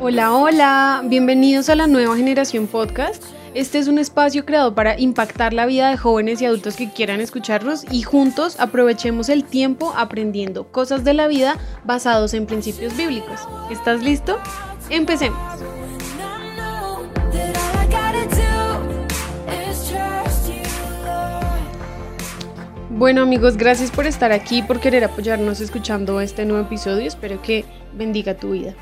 Hola, hola, bienvenidos a la nueva generación podcast. Este es un espacio creado para impactar la vida de jóvenes y adultos que quieran escucharlos y juntos aprovechemos el tiempo aprendiendo cosas de la vida basados en principios bíblicos. ¿Estás listo? Empecemos. Bueno amigos, gracias por estar aquí, por querer apoyarnos escuchando este nuevo episodio. Espero que bendiga tu vida.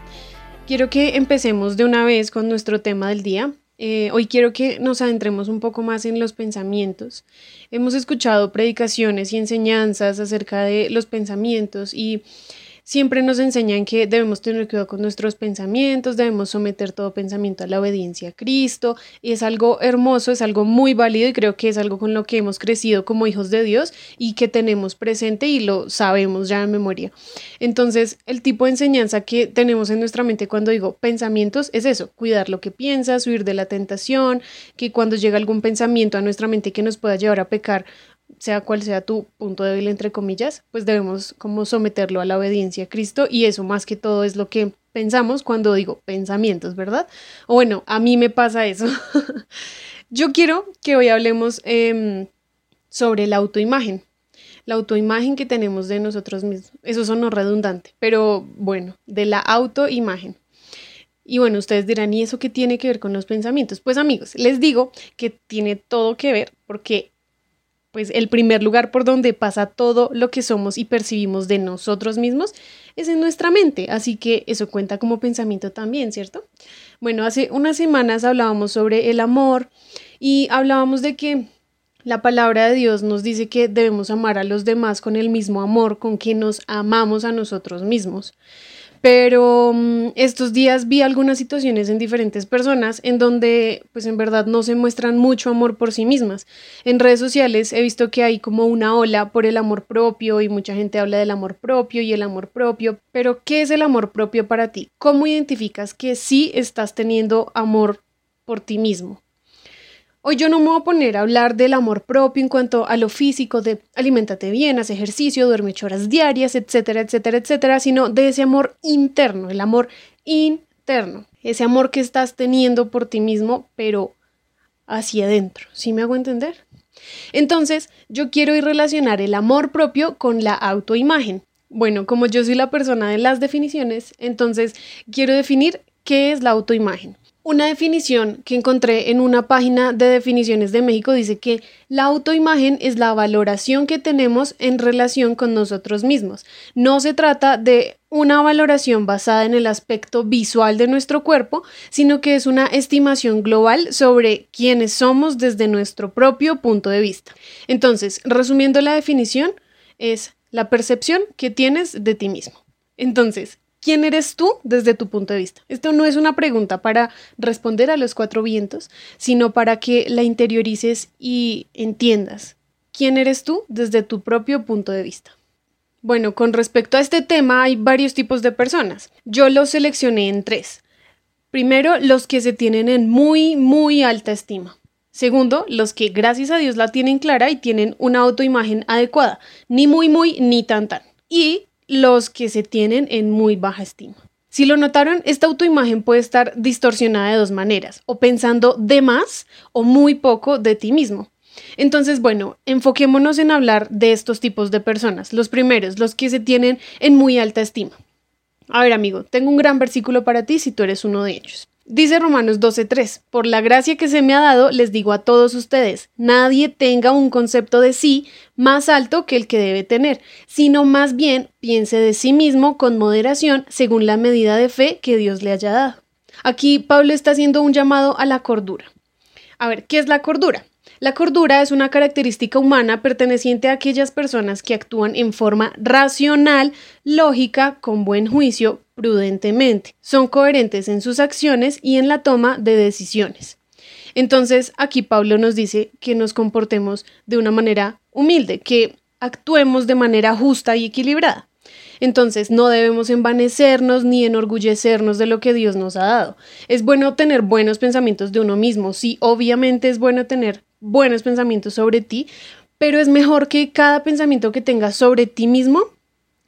Quiero que empecemos de una vez con nuestro tema del día. Eh, hoy quiero que nos adentremos un poco más en los pensamientos. Hemos escuchado predicaciones y enseñanzas acerca de los pensamientos y siempre nos enseñan que debemos tener cuidado con nuestros pensamientos, debemos someter todo pensamiento a la obediencia a Cristo. Y es algo hermoso, es algo muy válido y creo que es algo con lo que hemos crecido como hijos de Dios y que tenemos presente y lo sabemos ya en memoria. Entonces, el tipo de enseñanza que tenemos en nuestra mente cuando digo pensamientos es eso, cuidar lo que piensas, huir de la tentación, que cuando llega algún pensamiento a nuestra mente que nos pueda llevar a pecar, sea cual sea tu punto débil, entre comillas, pues debemos como someterlo a la obediencia a Cristo y eso más que todo es lo que pensamos cuando digo pensamientos, ¿verdad? O bueno, a mí me pasa eso. Yo quiero que hoy hablemos em, sobre la autoimagen, la autoimagen que tenemos de nosotros mismos. Eso sonó redundante, pero bueno, de la autoimagen. Y bueno, ustedes dirán, ¿y eso qué tiene que ver con los pensamientos? Pues amigos, les digo que tiene todo que ver porque pues el primer lugar por donde pasa todo lo que somos y percibimos de nosotros mismos es en nuestra mente, así que eso cuenta como pensamiento también, ¿cierto? Bueno, hace unas semanas hablábamos sobre el amor y hablábamos de que la palabra de Dios nos dice que debemos amar a los demás con el mismo amor con que nos amamos a nosotros mismos. Pero mm, estos días vi algunas situaciones en diferentes personas en donde pues en verdad no se muestran mucho amor por sí mismas. En redes sociales he visto que hay como una ola por el amor propio y mucha gente habla del amor propio y el amor propio, pero ¿qué es el amor propio para ti? ¿Cómo identificas que sí estás teniendo amor por ti mismo? Hoy yo no me voy a poner a hablar del amor propio en cuanto a lo físico, de alimentate bien, haz ejercicio, duerme horas diarias, etcétera, etcétera, etcétera, sino de ese amor interno, el amor interno, ese amor que estás teniendo por ti mismo, pero hacia adentro. ¿Sí me hago entender? Entonces, yo quiero ir relacionar el amor propio con la autoimagen. Bueno, como yo soy la persona de las definiciones, entonces quiero definir qué es la autoimagen. Una definición que encontré en una página de definiciones de México dice que la autoimagen es la valoración que tenemos en relación con nosotros mismos. No se trata de una valoración basada en el aspecto visual de nuestro cuerpo, sino que es una estimación global sobre quiénes somos desde nuestro propio punto de vista. Entonces, resumiendo la definición, es la percepción que tienes de ti mismo. Entonces, ¿Quién eres tú desde tu punto de vista? Esto no es una pregunta para responder a los cuatro vientos, sino para que la interiorices y entiendas. ¿Quién eres tú desde tu propio punto de vista? Bueno, con respecto a este tema hay varios tipos de personas. Yo los seleccioné en tres. Primero, los que se tienen en muy, muy alta estima. Segundo, los que gracias a Dios la tienen clara y tienen una autoimagen adecuada, ni muy, muy, ni tan, tan. Y los que se tienen en muy baja estima. Si lo notaron, esta autoimagen puede estar distorsionada de dos maneras, o pensando de más o muy poco de ti mismo. Entonces, bueno, enfoquémonos en hablar de estos tipos de personas. Los primeros, los que se tienen en muy alta estima. A ver, amigo, tengo un gran versículo para ti si tú eres uno de ellos. Dice Romanos 12:3, por la gracia que se me ha dado, les digo a todos ustedes, nadie tenga un concepto de sí más alto que el que debe tener, sino más bien piense de sí mismo con moderación según la medida de fe que Dios le haya dado. Aquí Pablo está haciendo un llamado a la cordura. A ver, ¿qué es la cordura? La cordura es una característica humana perteneciente a aquellas personas que actúan en forma racional, lógica, con buen juicio, prudentemente. Son coherentes en sus acciones y en la toma de decisiones. Entonces, aquí Pablo nos dice que nos comportemos de una manera humilde, que actuemos de manera justa y equilibrada. Entonces, no debemos envanecernos ni enorgullecernos de lo que Dios nos ha dado. Es bueno tener buenos pensamientos de uno mismo, sí, obviamente es bueno tener buenos pensamientos sobre ti, pero es mejor que cada pensamiento que tengas sobre ti mismo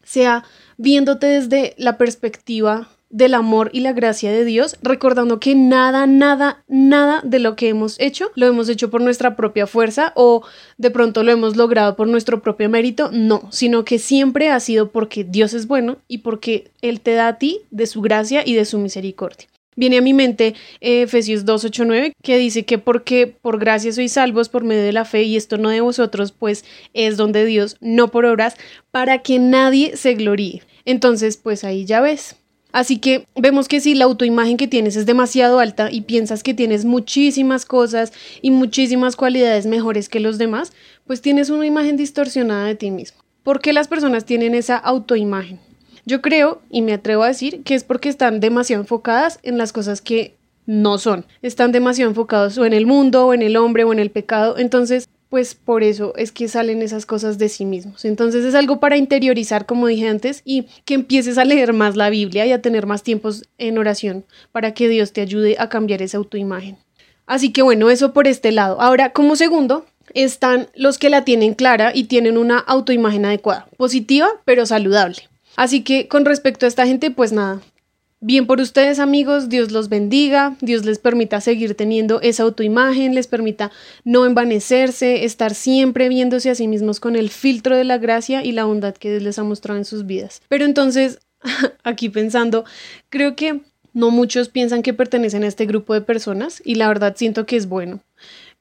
sea viéndote desde la perspectiva del amor y la gracia de Dios, recordando que nada, nada, nada de lo que hemos hecho lo hemos hecho por nuestra propia fuerza o de pronto lo hemos logrado por nuestro propio mérito, no, sino que siempre ha sido porque Dios es bueno y porque Él te da a ti de su gracia y de su misericordia. Viene a mi mente eh, Efesios 2.8.9 que dice que porque por gracia sois salvos por medio de la fe y esto no de vosotros, pues es donde Dios, no por obras, para que nadie se gloríe. Entonces, pues ahí ya ves, Así que vemos que si la autoimagen que tienes es demasiado alta y piensas que tienes muchísimas cosas y muchísimas cualidades mejores que los demás, pues tienes una imagen distorsionada de ti mismo. ¿Por qué las personas tienen esa autoimagen? Yo creo, y me atrevo a decir, que es porque están demasiado enfocadas en las cosas que no son. Están demasiado enfocados o en el mundo, o en el hombre, o en el pecado. Entonces, pues por eso es que salen esas cosas de sí mismos. Entonces es algo para interiorizar, como dije antes, y que empieces a leer más la Biblia y a tener más tiempos en oración para que Dios te ayude a cambiar esa autoimagen. Así que bueno, eso por este lado. Ahora, como segundo, están los que la tienen clara y tienen una autoimagen adecuada, positiva pero saludable. Así que con respecto a esta gente, pues nada, Bien por ustedes amigos, Dios los bendiga, Dios les permita seguir teniendo esa autoimagen, les permita no envanecerse, estar siempre viéndose a sí mismos con el filtro de la gracia y la bondad que Dios les ha mostrado en sus vidas. Pero entonces, aquí pensando, creo que no muchos piensan que pertenecen a este grupo de personas y la verdad siento que es bueno.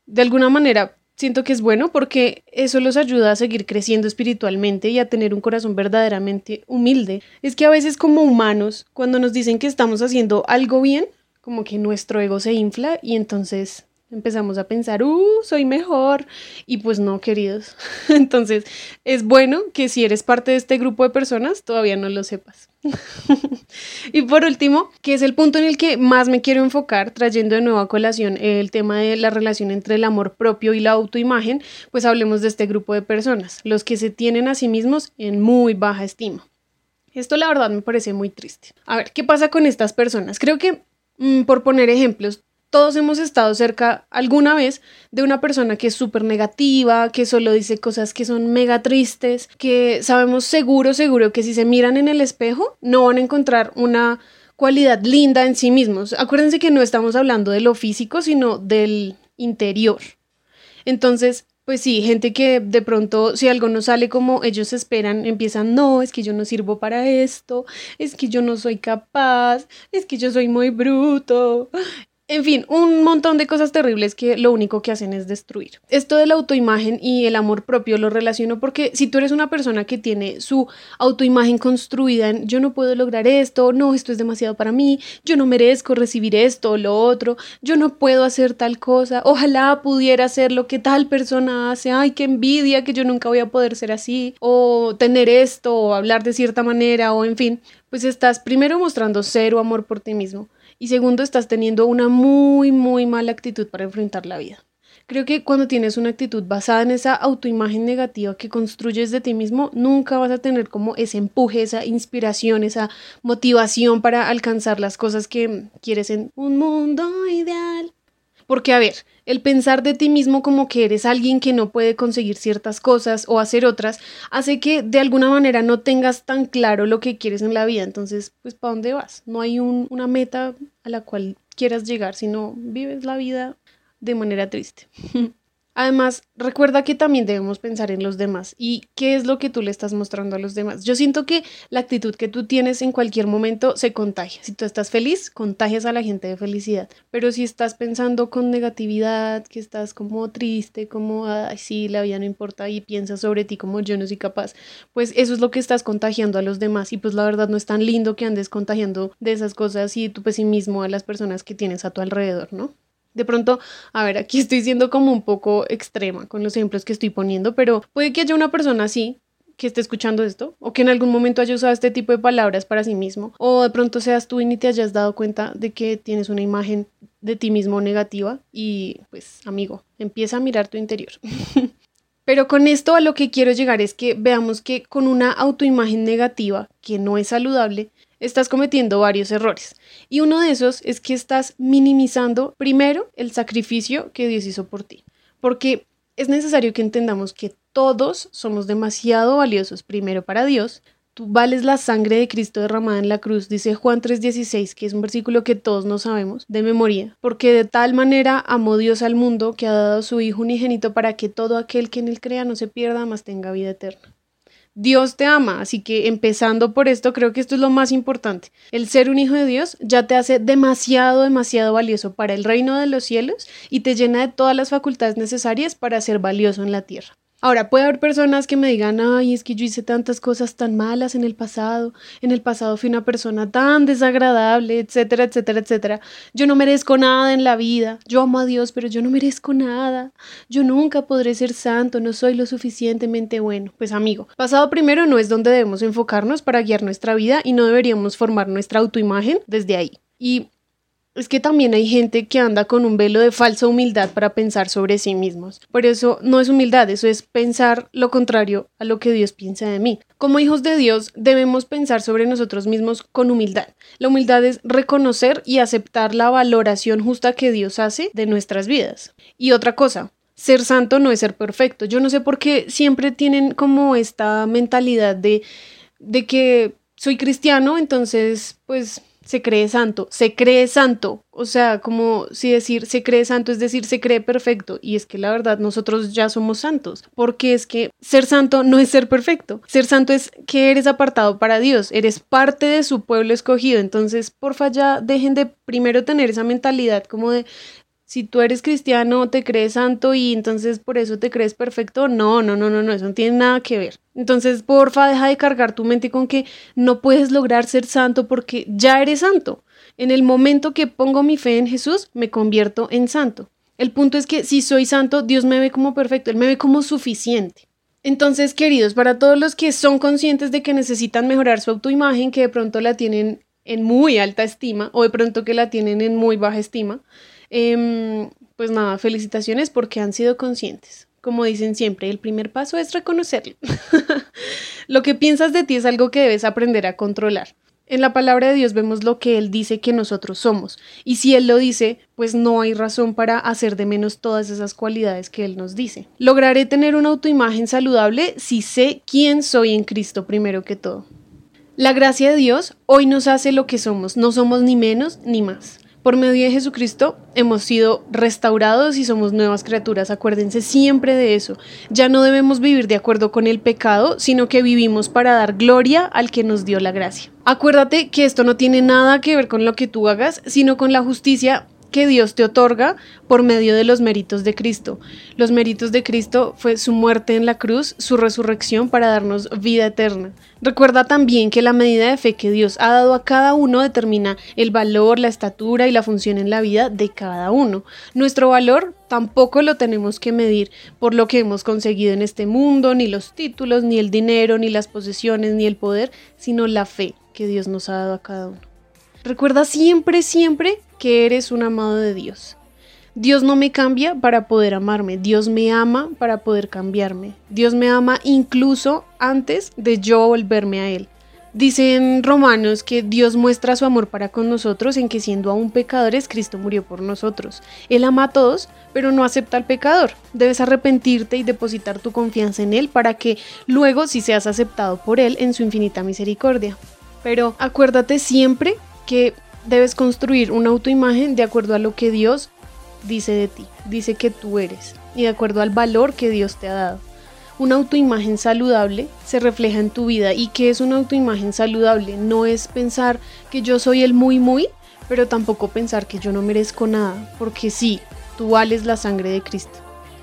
De alguna manera, siento que es bueno porque eso los ayuda a seguir creciendo espiritualmente y a tener un corazón verdaderamente humilde. Es que a veces como humanos, cuando nos dicen que estamos haciendo algo bien, como que nuestro ego se infla y entonces empezamos a pensar, uh, soy mejor. Y pues no, queridos. Entonces, es bueno que si eres parte de este grupo de personas, todavía no lo sepas. y por último, que es el punto en el que más me quiero enfocar, trayendo de nuevo a colación el tema de la relación entre el amor propio y la autoimagen, pues hablemos de este grupo de personas, los que se tienen a sí mismos en muy baja estima. Esto la verdad me parece muy triste. A ver, ¿qué pasa con estas personas? Creo que, mm, por poner ejemplos, todos hemos estado cerca alguna vez de una persona que es súper negativa, que solo dice cosas que son mega tristes, que sabemos seguro, seguro que si se miran en el espejo no van a encontrar una cualidad linda en sí mismos. Acuérdense que no estamos hablando de lo físico, sino del interior. Entonces, pues sí, gente que de pronto si algo no sale como ellos esperan, empiezan, no, es que yo no sirvo para esto, es que yo no soy capaz, es que yo soy muy bruto, en fin, un montón de cosas terribles que lo único que hacen es destruir. Esto de la autoimagen y el amor propio lo relaciono porque si tú eres una persona que tiene su autoimagen construida en yo no puedo lograr esto, no, esto es demasiado para mí, yo no merezco recibir esto o lo otro, yo no puedo hacer tal cosa, ojalá pudiera hacer lo que tal persona hace, ay, qué envidia que yo nunca voy a poder ser así, o tener esto, o hablar de cierta manera, o en fin, pues estás primero mostrando cero amor por ti mismo y segundo, estás teniendo una muy, muy mala actitud para enfrentar la vida. Creo que cuando tienes una actitud basada en esa autoimagen negativa que construyes de ti mismo, nunca vas a tener como ese empuje, esa inspiración, esa motivación para alcanzar las cosas que quieres en un mundo ideal. Porque, a ver, el pensar de ti mismo como que eres alguien que no puede conseguir ciertas cosas o hacer otras, hace que de alguna manera no tengas tan claro lo que quieres en la vida. Entonces, pues, ¿para dónde vas? No hay una meta a la cual quieras llegar, sino vives la vida de manera triste. Además, recuerda que también debemos pensar en los demás y qué es lo que tú le estás mostrando a los demás. Yo siento que la actitud que tú tienes en cualquier momento se contagia. Si tú estás feliz, contagias a la gente de felicidad. Pero si estás pensando con negatividad, que estás como triste, como, ay, sí, la vida no importa y piensas sobre ti como yo no soy capaz, pues eso es lo que estás contagiando a los demás. Y pues la verdad no es tan lindo que andes contagiando de esas cosas y tu pesimismo a las personas que tienes a tu alrededor, ¿no? De pronto, a ver, aquí estoy siendo como un poco extrema con los ejemplos que estoy poniendo, pero puede que haya una persona así que esté escuchando esto, o que en algún momento haya usado este tipo de palabras para sí mismo, o de pronto seas tú y ni te hayas dado cuenta de que tienes una imagen de ti mismo negativa y pues amigo, empieza a mirar tu interior. Pero con esto a lo que quiero llegar es que veamos que con una autoimagen negativa que no es saludable, estás cometiendo varios errores. Y uno de esos es que estás minimizando primero el sacrificio que Dios hizo por ti. Porque es necesario que entendamos que todos somos demasiado valiosos, primero para Dios, Tú vales la sangre de Cristo derramada en la cruz, dice Juan 3:16, que es un versículo que todos no sabemos de memoria, porque de tal manera amó Dios al mundo que ha dado a su Hijo unigénito para que todo aquel que en él crea no se pierda, mas tenga vida eterna. Dios te ama, así que empezando por esto, creo que esto es lo más importante. El ser un hijo de Dios ya te hace demasiado, demasiado valioso para el reino de los cielos y te llena de todas las facultades necesarias para ser valioso en la tierra. Ahora, puede haber personas que me digan, ay, es que yo hice tantas cosas tan malas en el pasado, en el pasado fui una persona tan desagradable, etcétera, etcétera, etcétera. Yo no merezco nada en la vida, yo amo a Dios, pero yo no merezco nada. Yo nunca podré ser santo, no soy lo suficientemente bueno. Pues amigo, pasado primero no es donde debemos enfocarnos para guiar nuestra vida y no deberíamos formar nuestra autoimagen desde ahí. Y es que también hay gente que anda con un velo de falsa humildad para pensar sobre sí mismos. Por eso no es humildad, eso es pensar lo contrario a lo que Dios piensa de mí. Como hijos de Dios debemos pensar sobre nosotros mismos con humildad. La humildad es reconocer y aceptar la valoración justa que Dios hace de nuestras vidas. Y otra cosa, ser santo no es ser perfecto. Yo no sé por qué siempre tienen como esta mentalidad de, de que soy cristiano, entonces pues se cree santo, se cree santo, o sea, como si decir se cree santo es decir se cree perfecto, y es que la verdad nosotros ya somos santos, porque es que ser santo no es ser perfecto, ser santo es que eres apartado para Dios, eres parte de su pueblo escogido, entonces porfa ya dejen de primero tener esa mentalidad como de si tú eres cristiano, te crees santo y entonces por eso te crees perfecto. No, no, no, no, no, eso no tiene nada que ver. Entonces, porfa, deja de cargar tu mente con que no puedes lograr ser santo porque ya eres santo. En el momento que pongo mi fe en Jesús, me convierto en santo. El punto es que si soy santo, Dios me ve como perfecto, Él me ve como suficiente. Entonces, queridos, para todos los que son conscientes de que necesitan mejorar su autoimagen, que de pronto la tienen en muy alta estima o de pronto que la tienen en muy baja estima, Em, pues nada, felicitaciones porque han sido conscientes. Como dicen siempre, el primer paso es reconocerlo. lo que piensas de ti es algo que debes aprender a controlar. En la palabra de Dios vemos lo que Él dice que nosotros somos. Y si Él lo dice, pues no hay razón para hacer de menos todas esas cualidades que Él nos dice. Lograré tener una autoimagen saludable si sé quién soy en Cristo primero que todo. La gracia de Dios hoy nos hace lo que somos, no somos ni menos ni más. Por medio de Jesucristo hemos sido restaurados y somos nuevas criaturas. Acuérdense siempre de eso. Ya no debemos vivir de acuerdo con el pecado, sino que vivimos para dar gloria al que nos dio la gracia. Acuérdate que esto no tiene nada que ver con lo que tú hagas, sino con la justicia que Dios te otorga por medio de los méritos de Cristo. Los méritos de Cristo fue su muerte en la cruz, su resurrección para darnos vida eterna. Recuerda también que la medida de fe que Dios ha dado a cada uno determina el valor, la estatura y la función en la vida de cada uno. Nuestro valor tampoco lo tenemos que medir por lo que hemos conseguido en este mundo, ni los títulos, ni el dinero, ni las posesiones, ni el poder, sino la fe que Dios nos ha dado a cada uno. Recuerda siempre, siempre que eres un amado de Dios. Dios no me cambia para poder amarme, Dios me ama para poder cambiarme. Dios me ama incluso antes de yo volverme a Él. Dice en Romanos que Dios muestra su amor para con nosotros en que siendo aún pecadores, Cristo murió por nosotros. Él ama a todos, pero no acepta al pecador. Debes arrepentirte y depositar tu confianza en Él para que luego si seas aceptado por Él en su infinita misericordia. Pero acuérdate siempre que debes construir una autoimagen de acuerdo a lo que Dios dice de ti, dice que tú eres y de acuerdo al valor que Dios te ha dado. Una autoimagen saludable se refleja en tu vida y que es una autoimagen saludable no es pensar que yo soy el muy muy, pero tampoco pensar que yo no merezco nada, porque sí, tú vales la sangre de Cristo.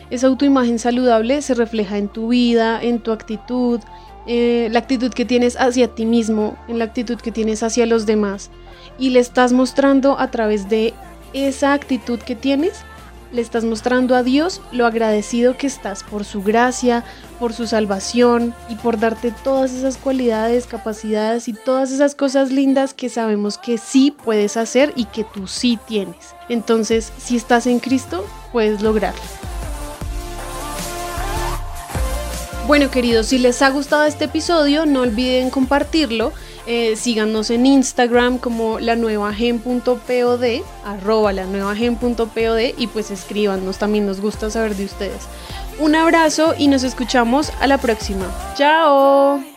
Esa autoimagen saludable se refleja en tu vida, en tu actitud, eh, la actitud que tienes hacia ti mismo, en la actitud que tienes hacia los demás y le estás mostrando a través de esa actitud que tienes, le estás mostrando a Dios lo agradecido que estás por su gracia, por su salvación y por darte todas esas cualidades, capacidades y todas esas cosas lindas que sabemos que sí puedes hacer y que tú sí tienes. Entonces, si estás en Cristo, puedes lograrlo. Bueno queridos, si les ha gustado este episodio, no olviden compartirlo eh, síganos en Instagram como la nueva gen.pod, arroba la nueva y pues escríbanos, también nos gusta saber de ustedes. Un abrazo y nos escuchamos a la próxima. Chao.